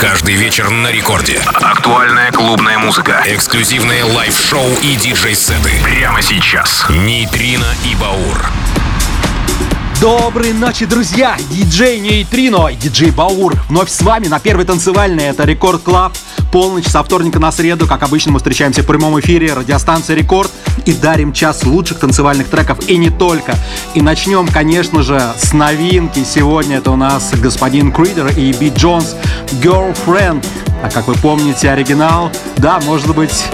Каждый вечер на рекорде. Актуальная клубная музыка. Эксклюзивные лайв-шоу и диджей-сеты. Прямо сейчас. Нейтрино и Баур. Доброй ночи, друзья! Диджей Нейтрино и диджей Баур вновь с вами на первой танцевальной. Это Рекорд Клаб. Полночь со вторника на среду. Как обычно, мы встречаемся в прямом эфире радиостанции Рекорд и дарим час лучших танцевальных треков и не только. И начнем, конечно же, с новинки. Сегодня это у нас господин Кридер и Би Джонс Girlfriend. А как вы помните, оригинал, да, может быть,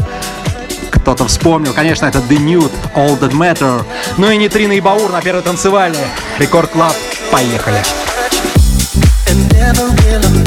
кто-то вспомнил. Конечно, это The Nude, All That Matter. Ну и Нитрина и Баур на первой танцевальной. Рекорд Клаб. Поехали. And never really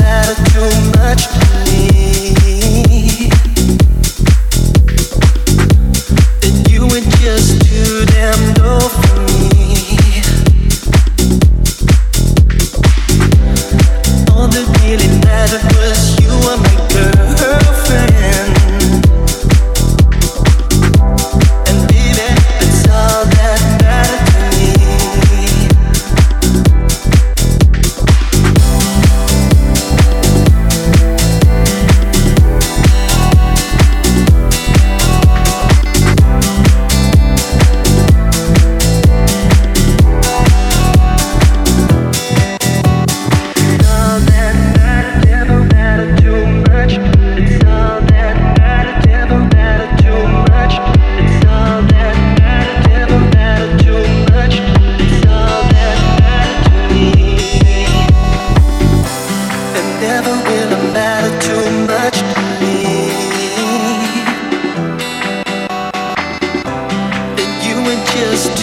just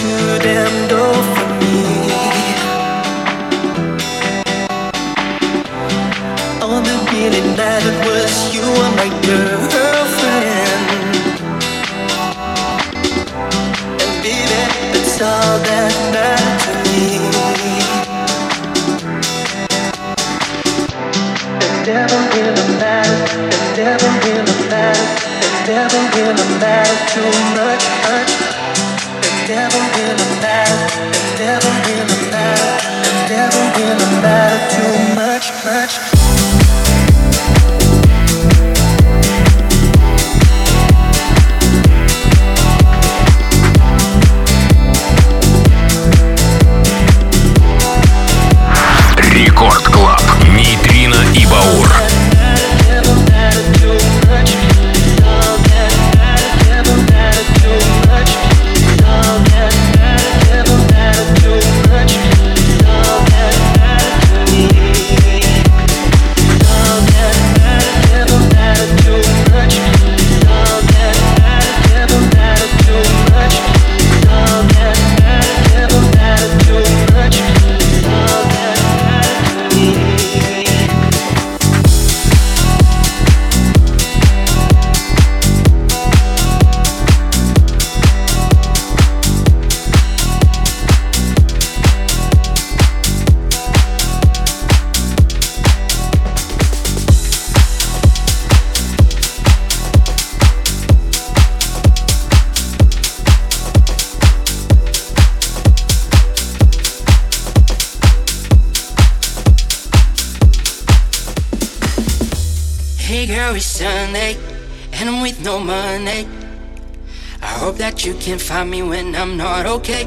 you can find me when I'm not okay.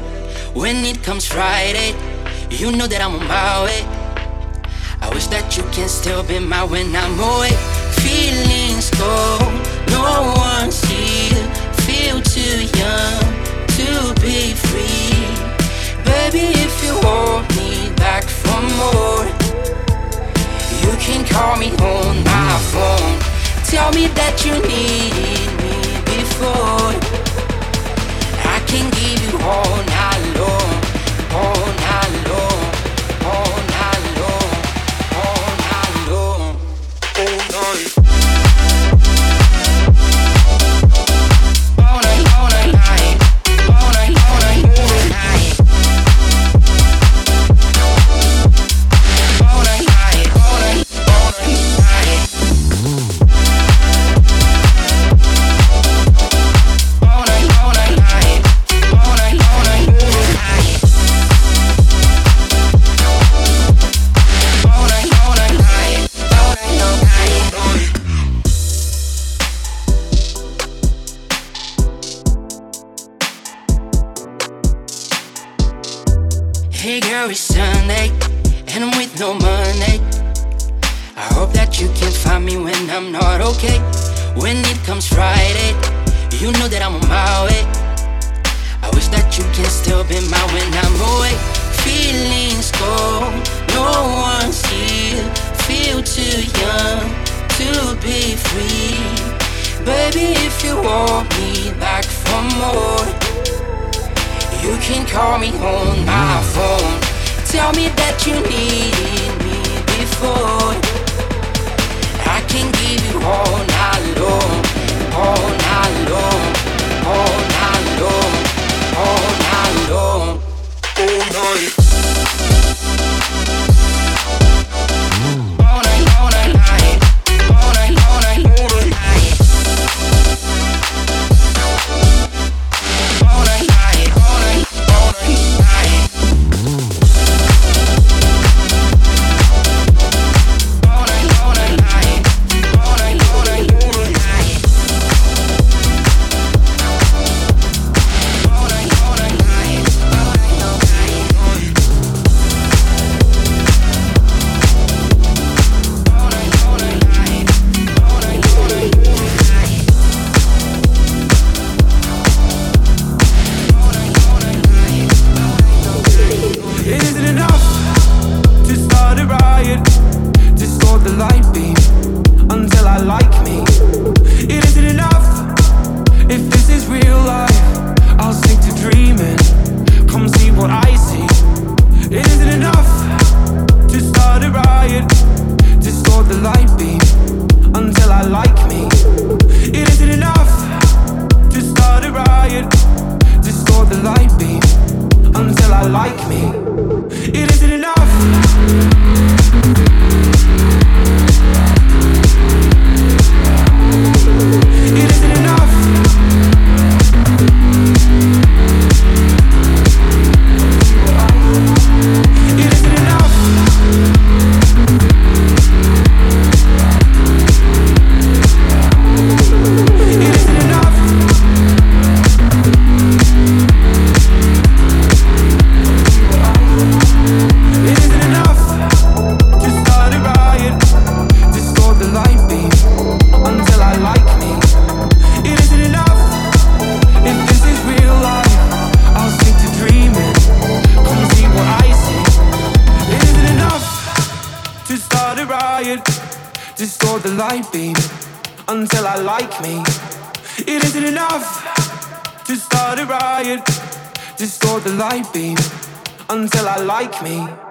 When it comes Friday, you know that I'm on my way. I wish that you can still be my when I'm away. Feelings cold, no one's here. Feel too young to be free. Baby, if you hold me back for more, can call me on my phone. Tell me that you need me before I can give you all on my phone. Tell me that you need me before. I can give you all night long, all night long, all night long, all night long, oh, all night. Coca-Cola.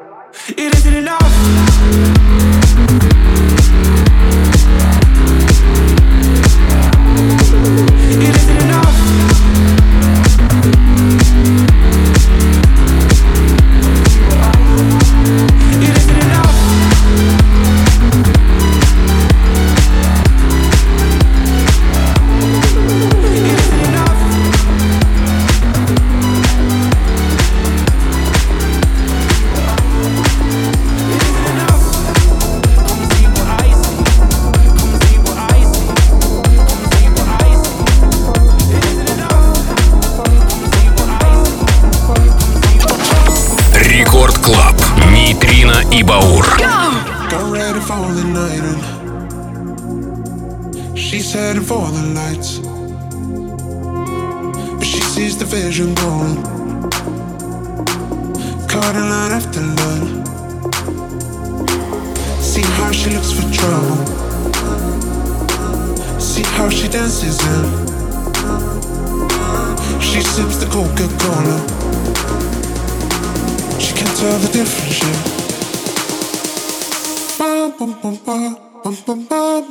She can't tell the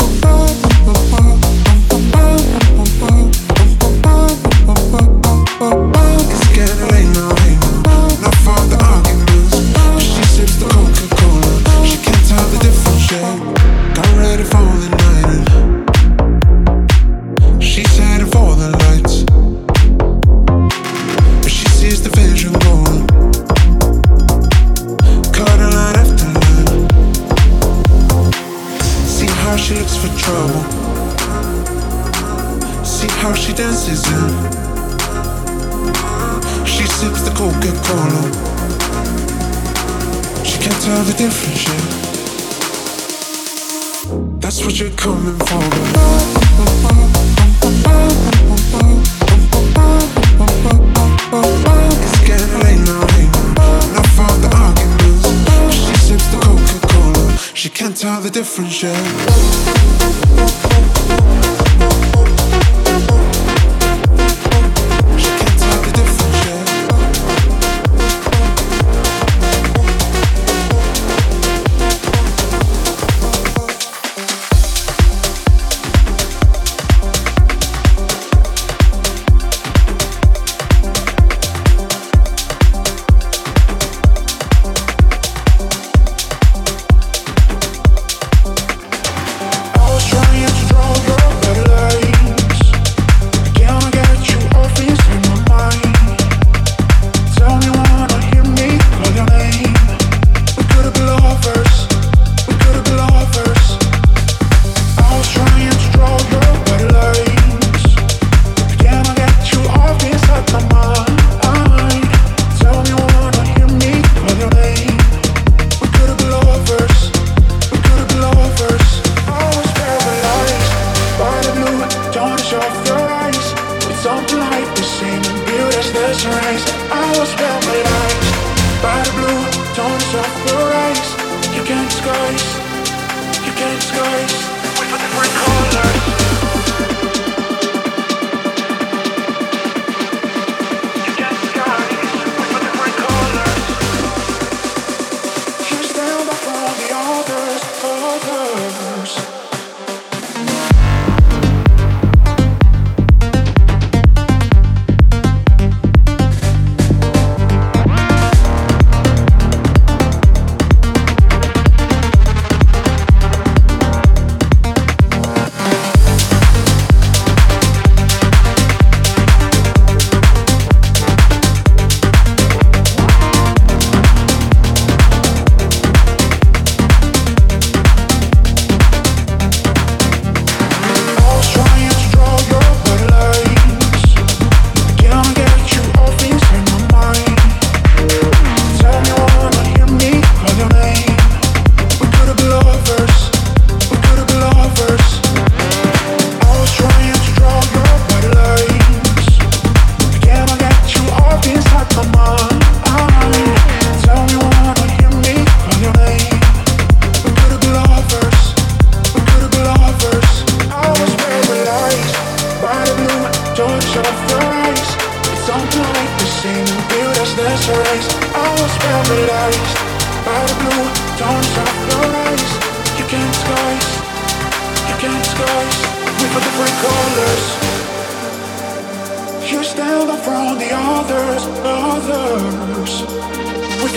difference show.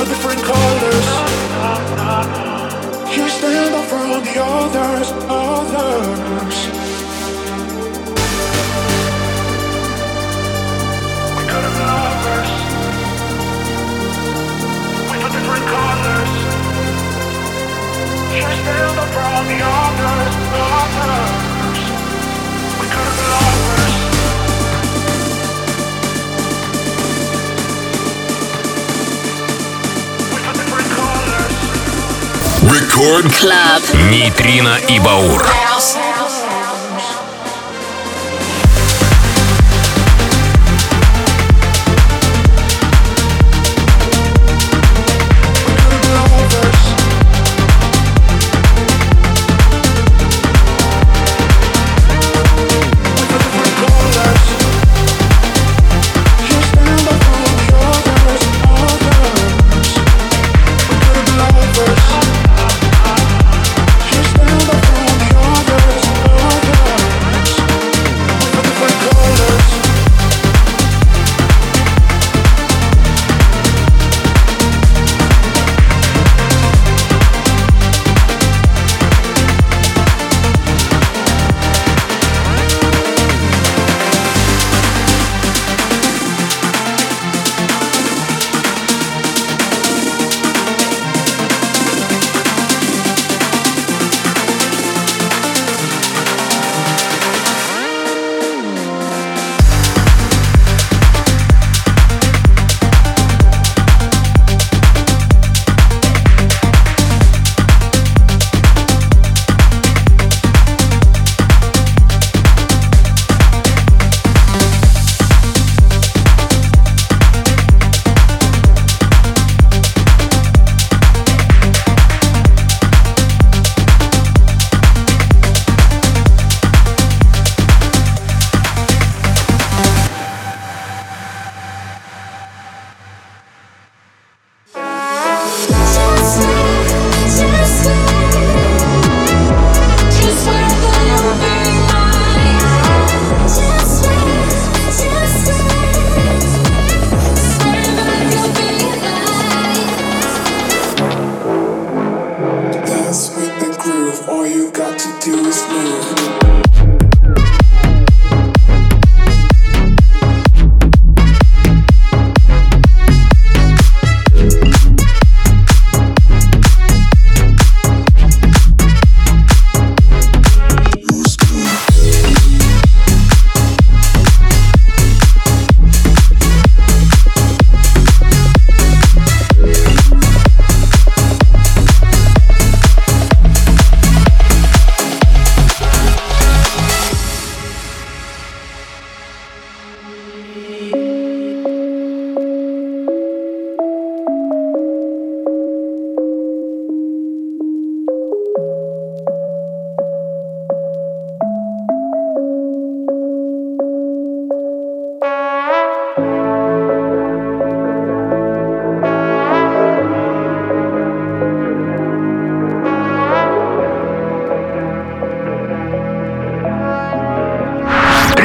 for different colors. You stand out from the others, others. We got lovers. We for different colors. You stand out from the others, others. We could have been lovers. Рекорд Клаб. Нейтрино и Баур.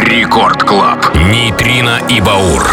Рекорд Клаб. Нейтрино и Баур.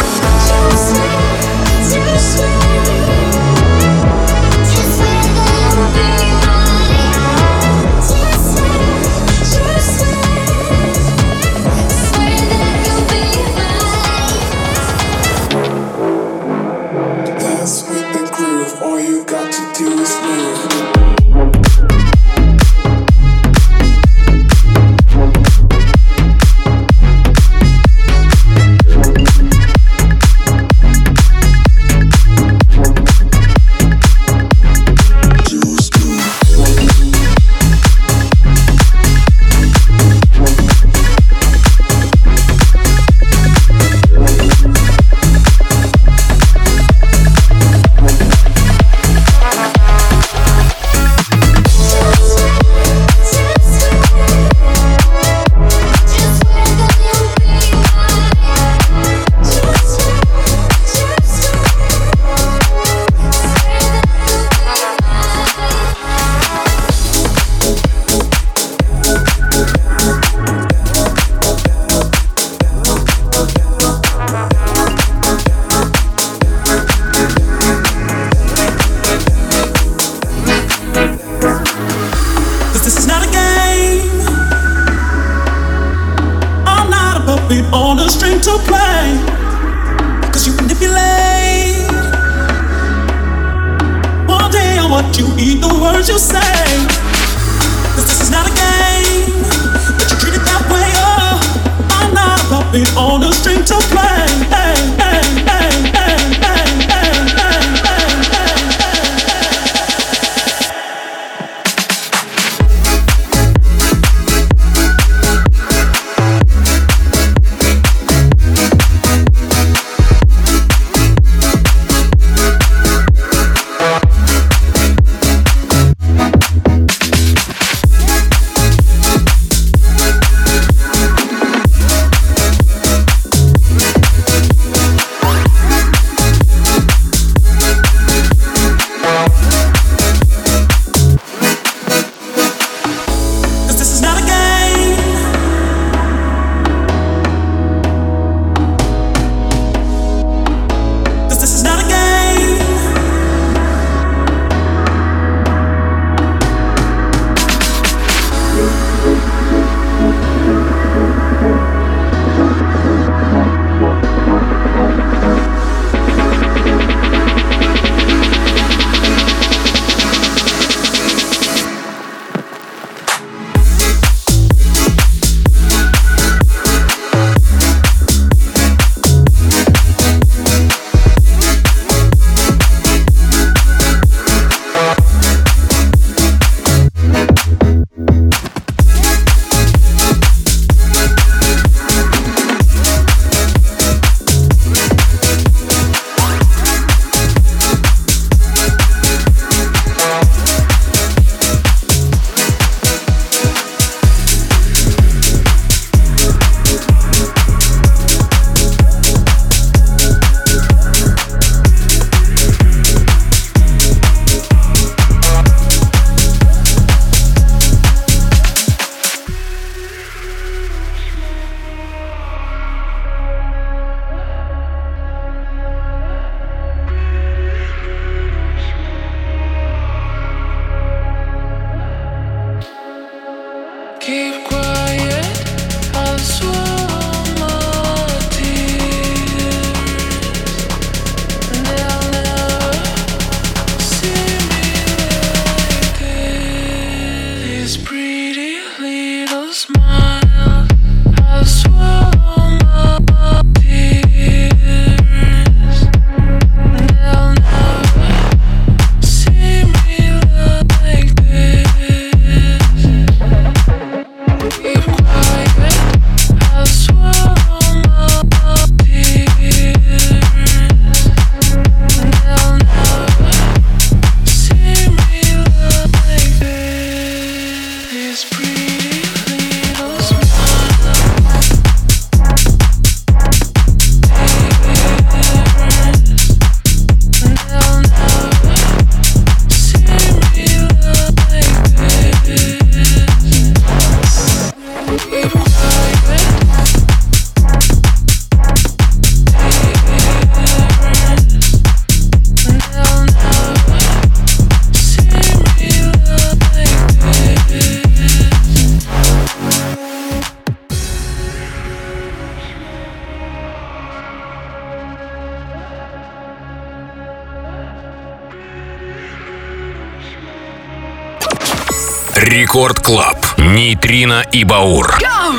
Рекорд Клаб. Нейтрино и Баур. Рекорд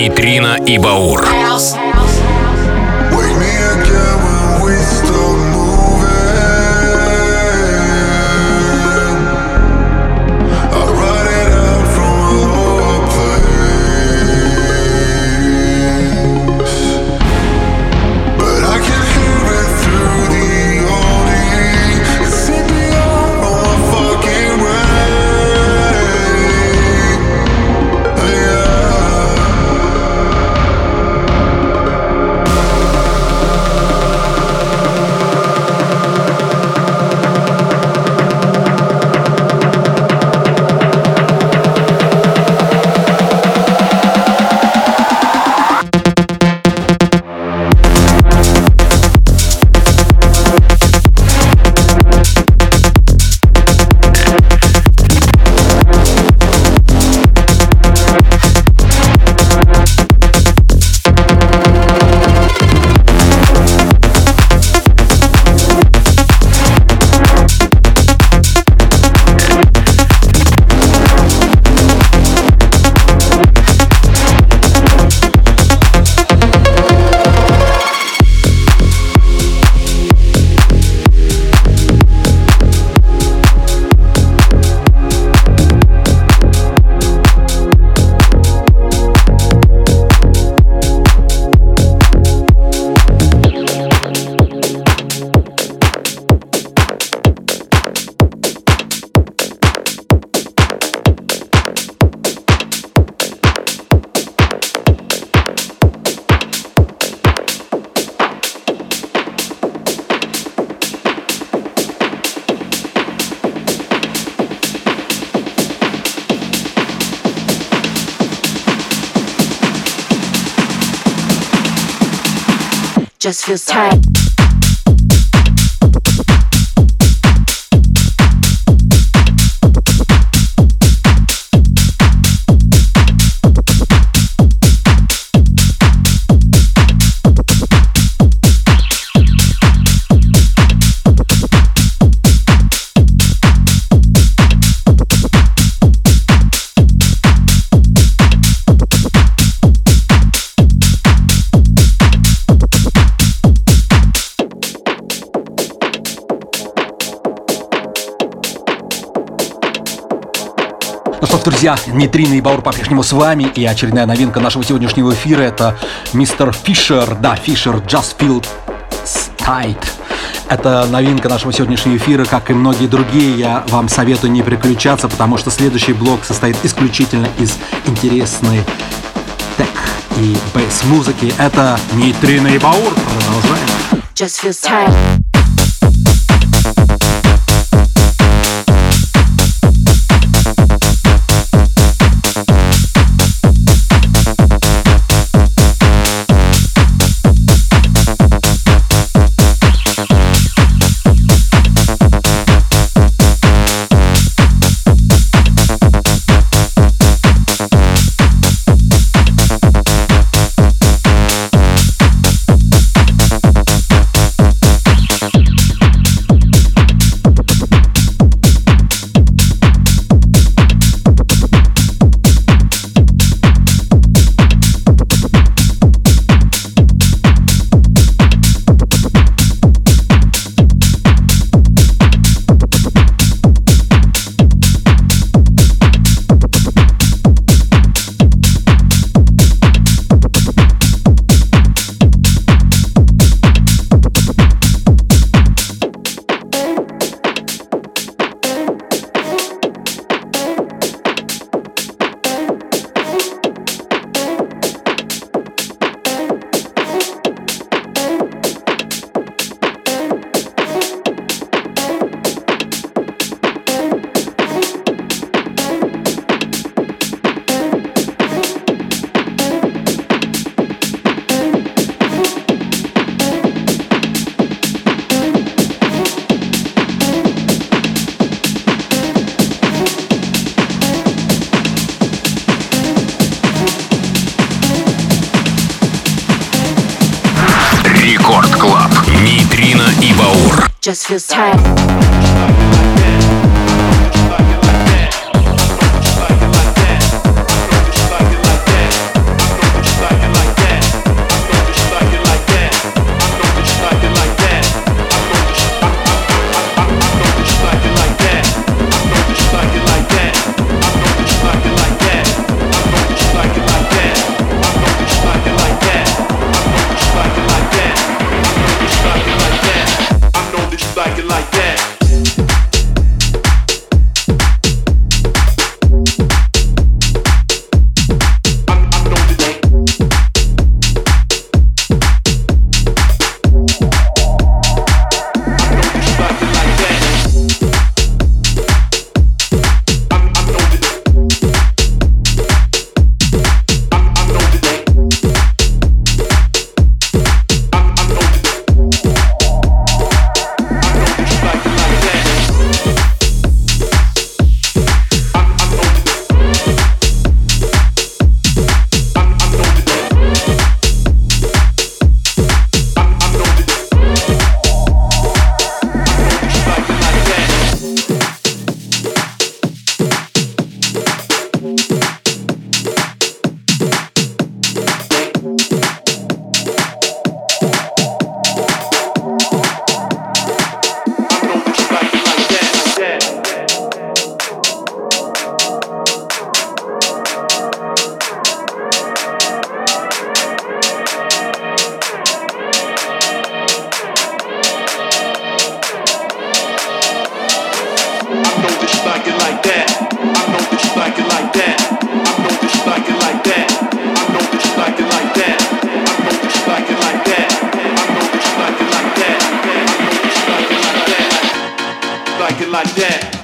Нейтрино и Баур. Just tight. Друзья, Нейтрино и Баур по-прежнему с вами, и очередная новинка нашего сегодняшнего эфира — это мистер Фишер, да, Фишер, Just Feel Tight. Это новинка нашего сегодняшнего эфира, как и многие другие. Я вам советую не переключаться, потому что следующий блок состоит исключительно из интересной тек и бейс-музыки. Это Нейтрино и Баур. Продолжаем. Just feels tight. like that.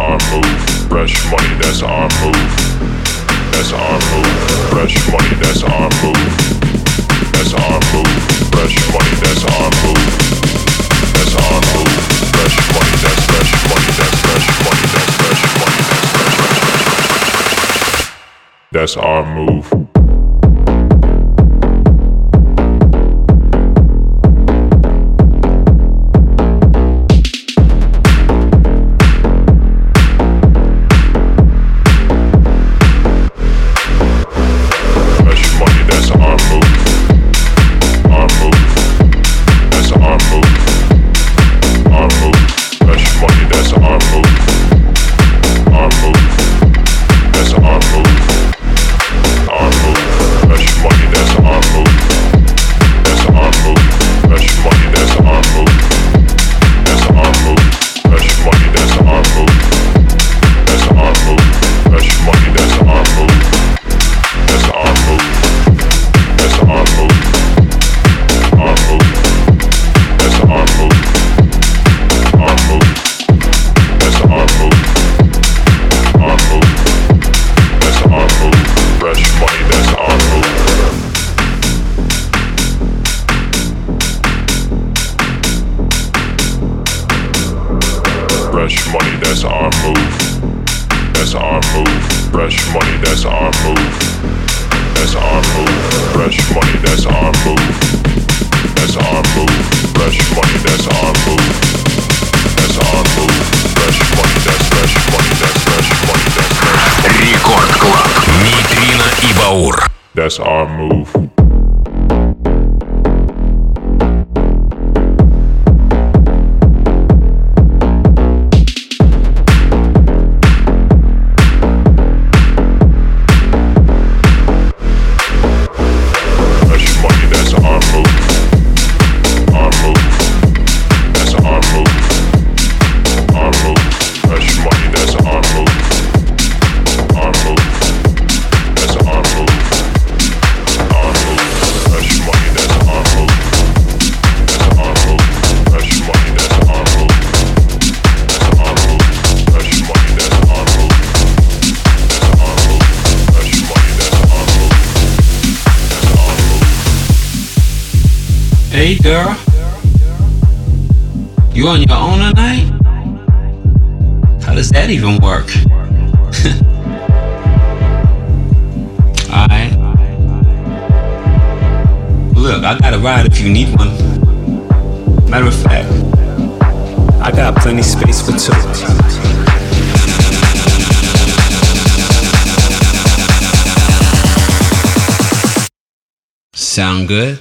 our move. Fresh money, that's our move. That's our move. Fresh money, that's our move. That's our move. Fresh money, that's our move. That's our move. Fresh money, that's fresh money, that's fresh money, that's fresh money, that's fresh money. That's our move. You need one. Matter of fact, I got plenty space for two. Sound good?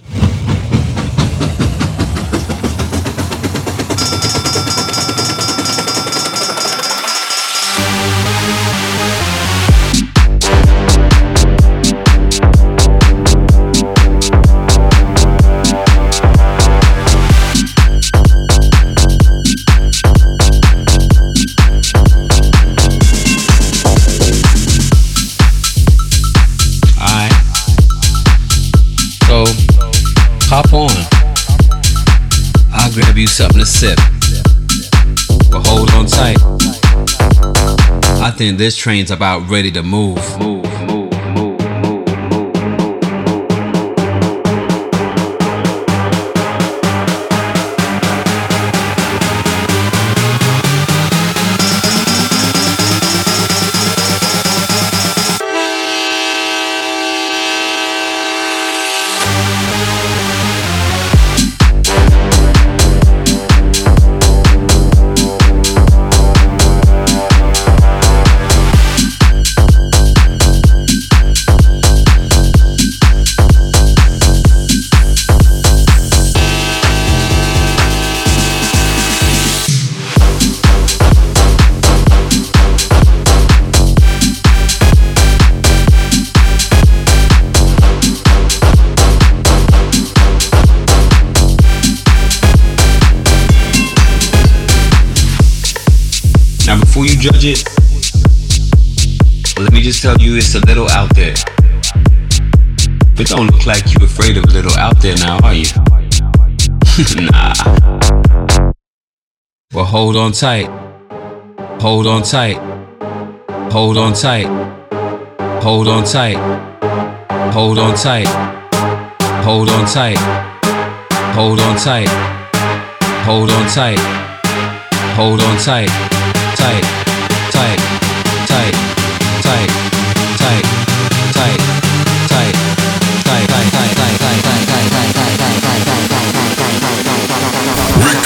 Sip. But hold on tight. I think this train's about ready to move. Move, you it's a little out there. But don't look like you're afraid of a little out there now, are you? nah. Well, hold on tight. Hold on tight. Hold on tight. Hold on tight. Hold on tight. Hold on tight. Hold on tight. Hold on tight. Hold on tight. Tight tight, tight,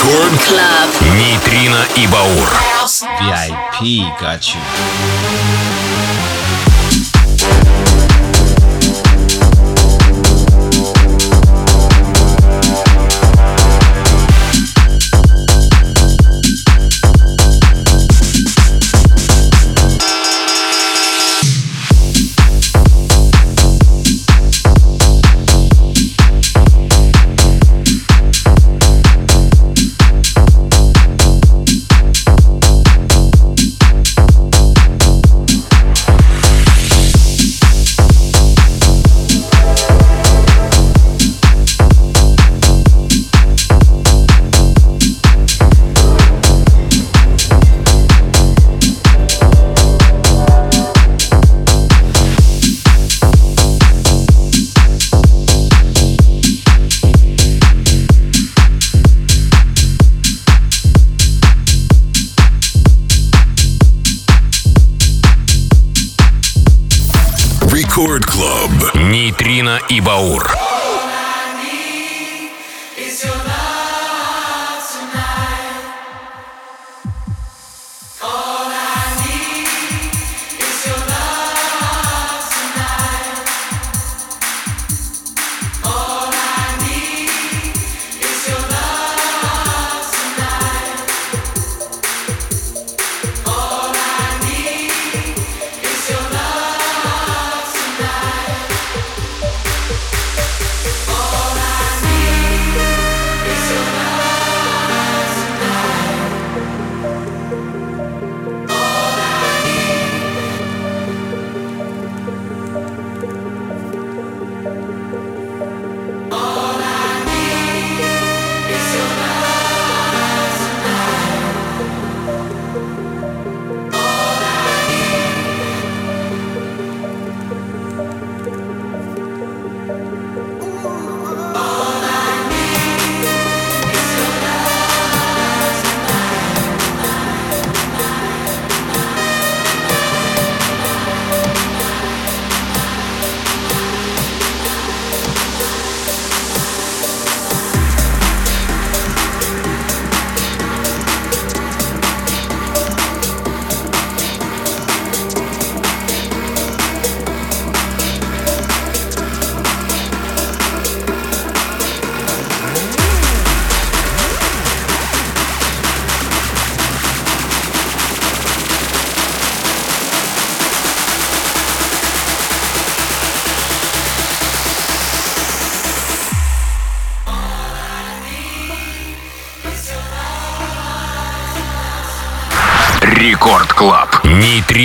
Record Club. Нейтрино и Баур. VIP got you. И Баур.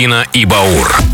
Нейтрино и Баур.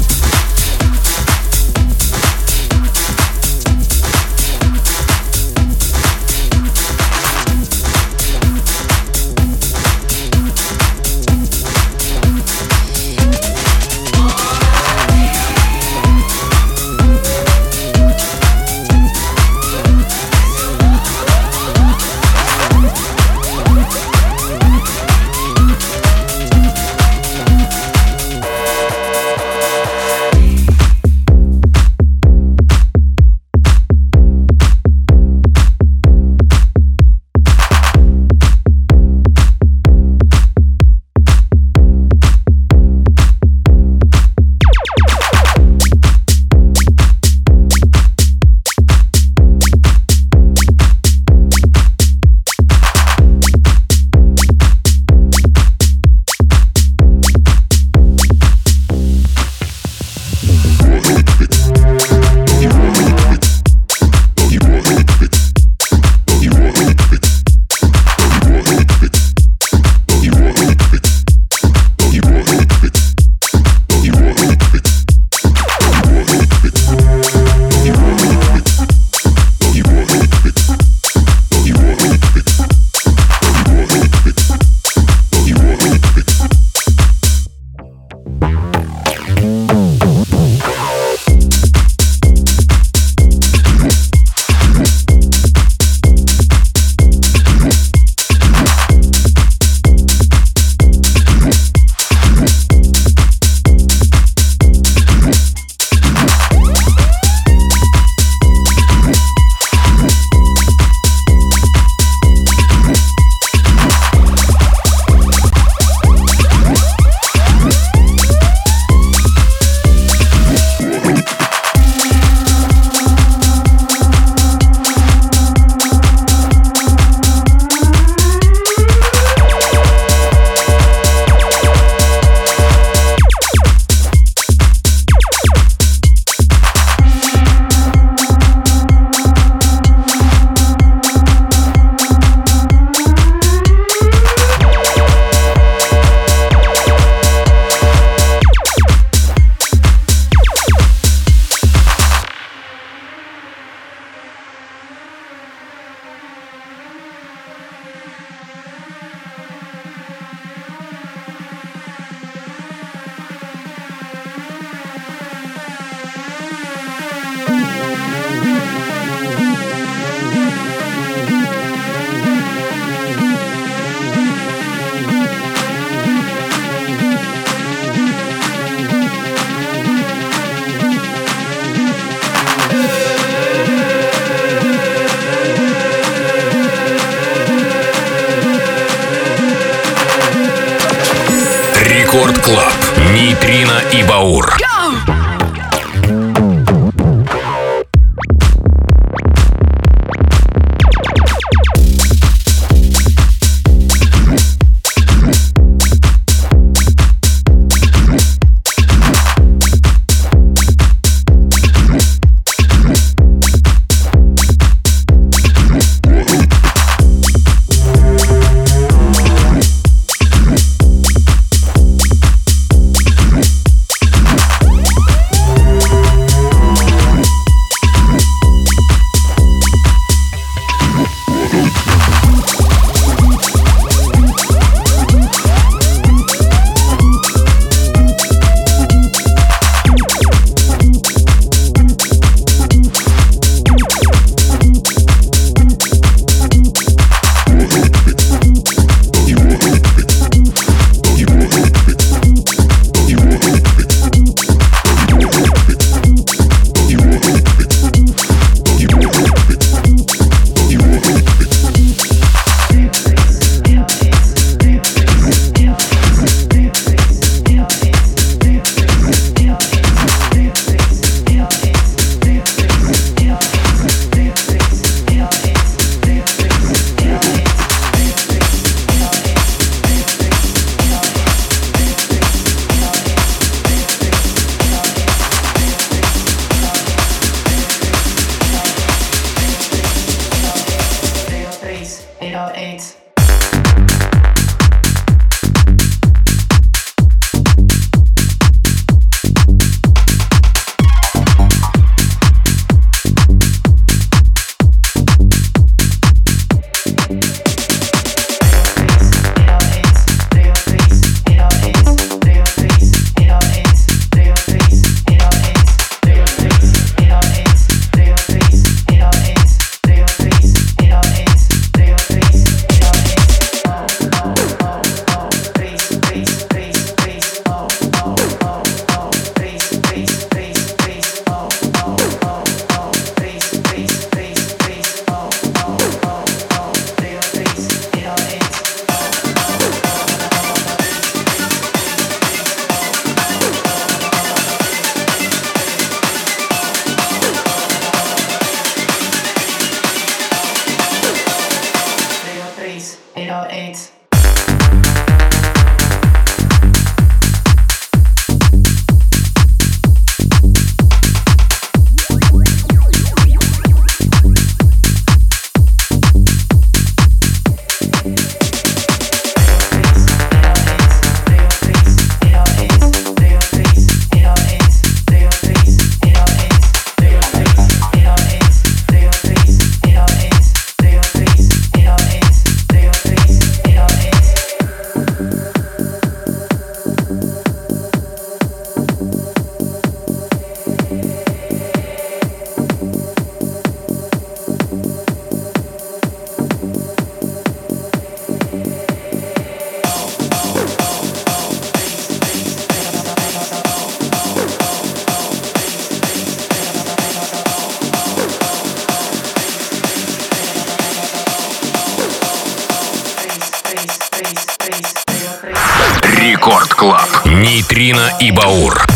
Нейтрино и Баур.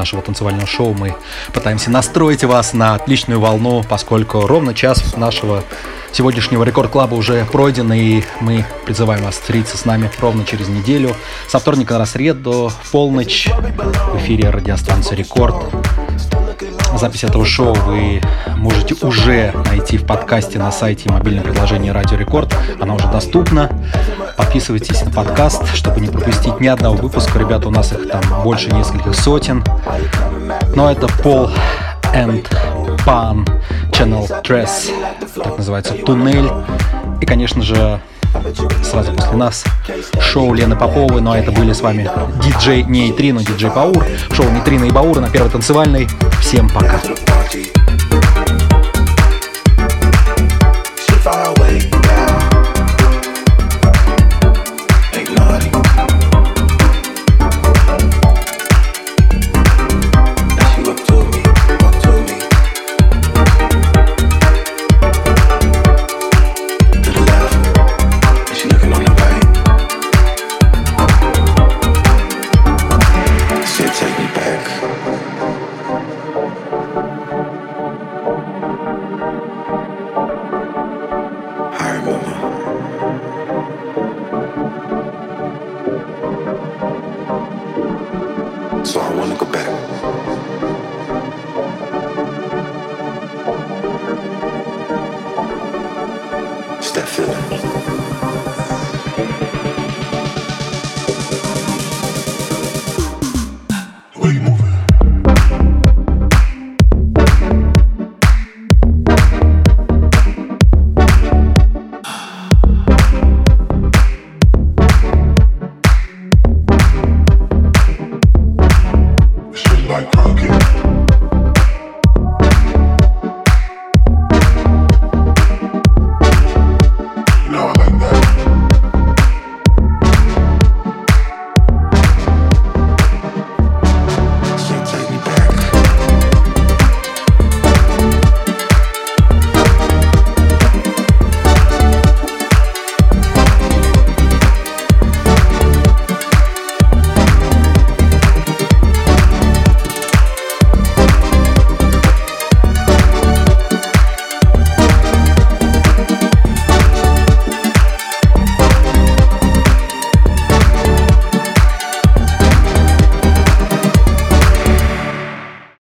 Нашего танцевального шоу мы пытаемся настроить вас на отличную волну, поскольку ровно час нашего сегодняшнего рекорд-клаба уже пройден, и мы призываем вас встретиться с нами ровно через неделю. Со вторника на среду, в полночь, в эфире радиостанции «Рекорд». Запись этого шоу вы можете уже найти в подкасте на сайте и мобильном приложении Радио Рекорд. Она уже доступна. Подписывайтесь на подкаст, чтобы не пропустить ни одного выпуска. Ребята, у нас их там больше нескольких сотен. Но это Пол and Pan Channel Dress, так называется, туннель. И, конечно же, сразу после нас шоу Лены Поповой, ну а это были с вами диджей Нейтрино, диджей Баур, шоу Нейтрино и Баур на первой танцевальной. Всем пока.